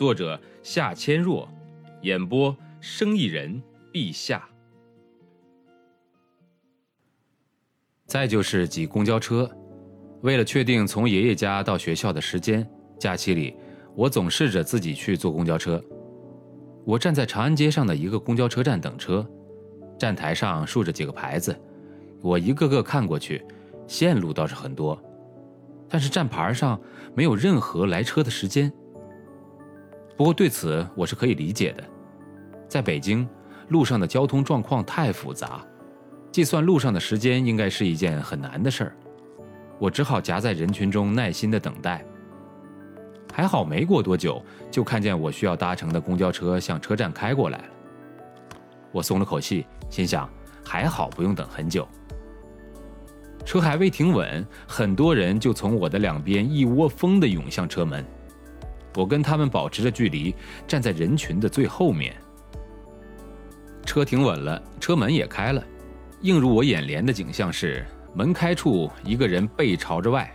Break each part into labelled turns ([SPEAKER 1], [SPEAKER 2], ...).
[SPEAKER 1] 作者夏千若，演播生意人陛下。再就是挤公交车，为了确定从爷爷家到学校的时间，假期里我总试着自己去坐公交车。我站在长安街上的一个公交车站等车，站台上竖着几个牌子，我一个个看过去，线路倒是很多，但是站牌上没有任何来车的时间。不过对此我是可以理解的，在北京，路上的交通状况太复杂，计算路上的时间应该是一件很难的事儿。我只好夹在人群中耐心的等待。还好没过多久，就看见我需要搭乘的公交车向车站开过来了。我松了口气，心想还好不用等很久。车还未停稳，很多人就从我的两边一窝蜂地涌向车门。我跟他们保持着距离，站在人群的最后面。车停稳了，车门也开了。映入我眼帘的景象是，门开处一个人背朝着外，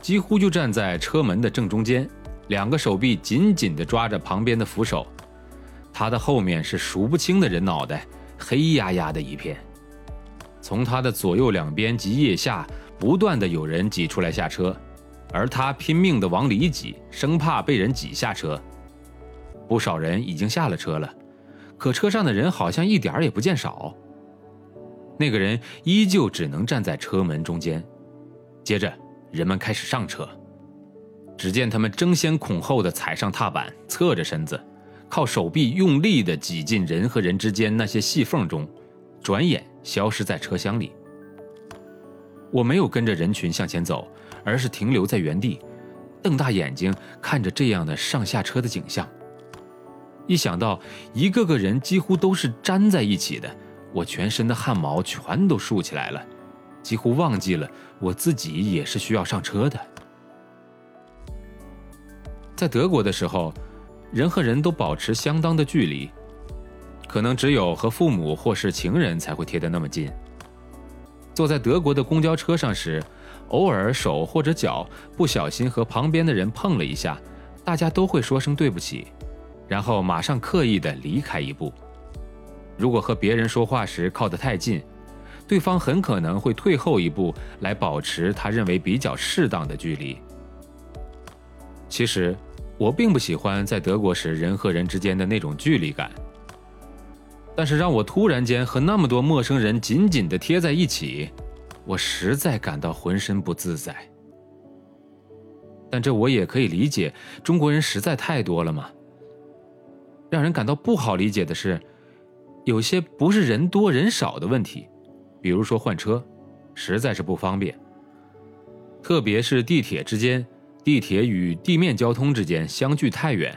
[SPEAKER 1] 几乎就站在车门的正中间，两个手臂紧紧地抓着旁边的扶手。他的后面是数不清的人脑袋，黑压压的一片。从他的左右两边及腋下，不断的有人挤出来下车。而他拼命地往里挤，生怕被人挤下车。不少人已经下了车了，可车上的人好像一点儿也不见少。那个人依旧只能站在车门中间。接着，人们开始上车。只见他们争先恐后地踩上踏板，侧着身子，靠手臂用力地挤进人和人之间那些细缝中，转眼消失在车厢里。我没有跟着人群向前走。而是停留在原地，瞪大眼睛看着这样的上下车的景象。一想到一个个人几乎都是粘在一起的，我全身的汗毛全都竖起来了，几乎忘记了我自己也是需要上车的。在德国的时候，人和人都保持相当的距离，可能只有和父母或是情人才会贴得那么近。坐在德国的公交车上时。偶尔手或者脚不小心和旁边的人碰了一下，大家都会说声对不起，然后马上刻意的离开一步。如果和别人说话时靠得太近，对方很可能会退后一步来保持他认为比较适当的距离。其实，我并不喜欢在德国时人和人之间的那种距离感，但是让我突然间和那么多陌生人紧紧地贴在一起。我实在感到浑身不自在，但这我也可以理解。中国人实在太多了嘛。让人感到不好理解的是，有些不是人多人少的问题，比如说换车，实在是不方便。特别是地铁之间，地铁与地面交通之间相距太远。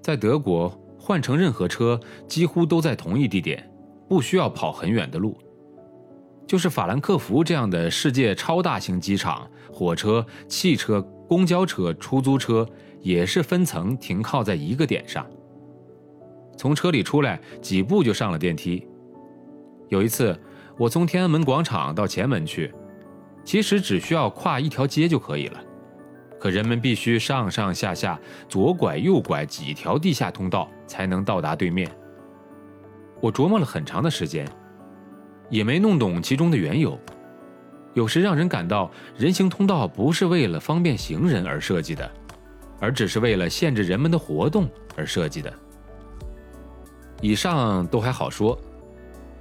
[SPEAKER 1] 在德国换乘任何车几乎都在同一地点，不需要跑很远的路。就是法兰克福这样的世界超大型机场，火车、汽车、公交车、出租车也是分层停靠在一个点上。从车里出来几步就上了电梯。有一次，我从天安门广场到前门去，其实只需要跨一条街就可以了，可人们必须上上下下、左拐右拐几条地下通道才能到达对面。我琢磨了很长的时间。也没弄懂其中的缘由，有时让人感到人行通道不是为了方便行人而设计的，而只是为了限制人们的活动而设计的。以上都还好说，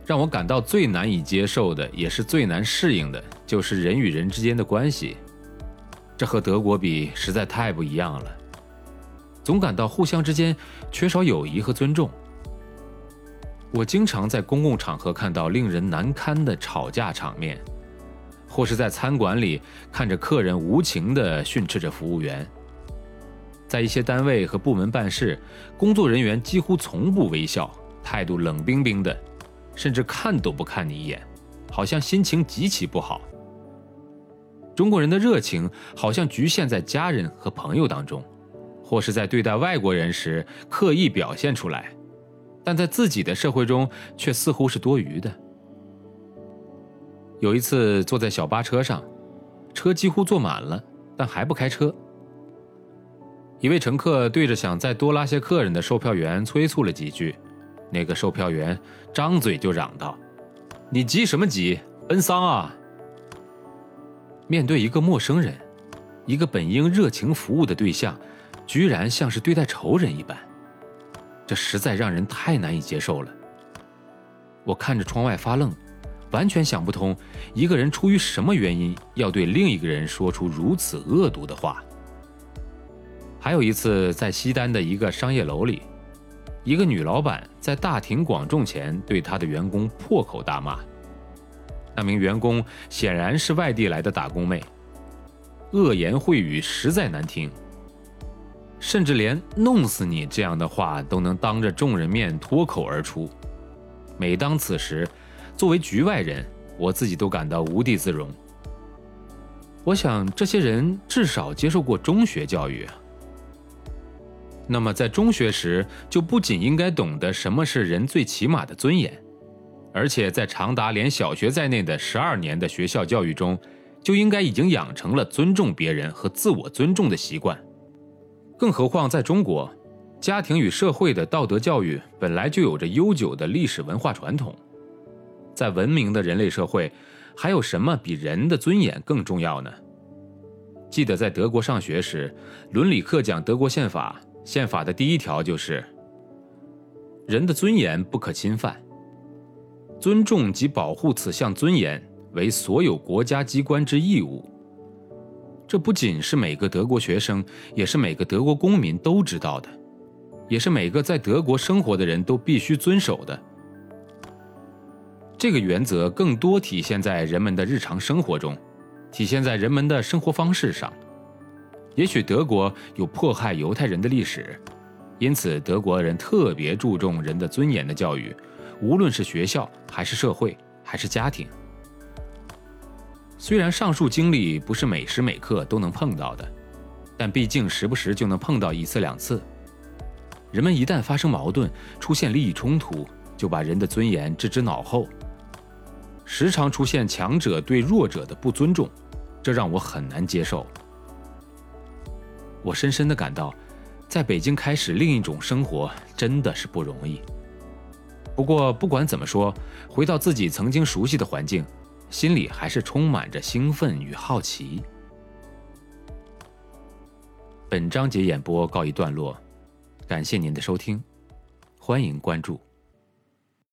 [SPEAKER 1] 让我感到最难以接受的，也是最难适应的，就是人与人之间的关系。这和德国比实在太不一样了，总感到互相之间缺少友谊和尊重。我经常在公共场合看到令人难堪的吵架场面，或是在餐馆里看着客人无情地训斥着服务员。在一些单位和部门办事，工作人员几乎从不微笑，态度冷冰冰的，甚至看都不看你一眼，好像心情极其不好。中国人的热情好像局限在家人和朋友当中，或是在对待外国人时刻意表现出来，但在自己的社会中却似乎是多余的。有一次坐在小巴车上，车几乎坐满了，但还不开车。一位乘客对着想再多拉些客人的售票员催促了几句，那个售票员张嘴就嚷道：“你急什么急？奔丧啊！”面对一个陌生人，一个本应热情服务的对象，居然像是对待仇人一般，这实在让人太难以接受了。我看着窗外发愣，完全想不通一个人出于什么原因要对另一个人说出如此恶毒的话。还有一次，在西单的一个商业楼里，一个女老板在大庭广众前对她的员工破口大骂。那名员工显然是外地来的打工妹，恶言秽语实在难听，甚至连“弄死你”这样的话都能当着众人面脱口而出。每当此时，作为局外人，我自己都感到无地自容。我想，这些人至少接受过中学教育。那么，在中学时就不仅应该懂得什么是人最起码的尊严。而且在长达连小学在内的十二年的学校教育中，就应该已经养成了尊重别人和自我尊重的习惯。更何况在中国，家庭与社会的道德教育本来就有着悠久的历史文化传统。在文明的人类社会，还有什么比人的尊严更重要呢？记得在德国上学时，伦理课讲德国宪法，宪法的第一条就是：人的尊严不可侵犯。尊重及保护此项尊严为所有国家机关之义务。这不仅是每个德国学生，也是每个德国公民都知道的，也是每个在德国生活的人都必须遵守的。这个原则更多体现在人们的日常生活中，体现在人们的生活方式上。也许德国有迫害犹太人的历史，因此德国人特别注重人的尊严的教育。无论是学校，还是社会，还是家庭，虽然上述经历不是每时每刻都能碰到的，但毕竟时不时就能碰到一次两次。人们一旦发生矛盾，出现利益冲突，就把人的尊严置之脑后，时常出现强者对弱者的不尊重，这让我很难接受。我深深的感到，在北京开始另一种生活真的是不容易。不过，不管怎么说，回到自己曾经熟悉的环境，心里还是充满着兴奋与好奇。本章节演播告一段落，感谢您的收听，欢迎关注。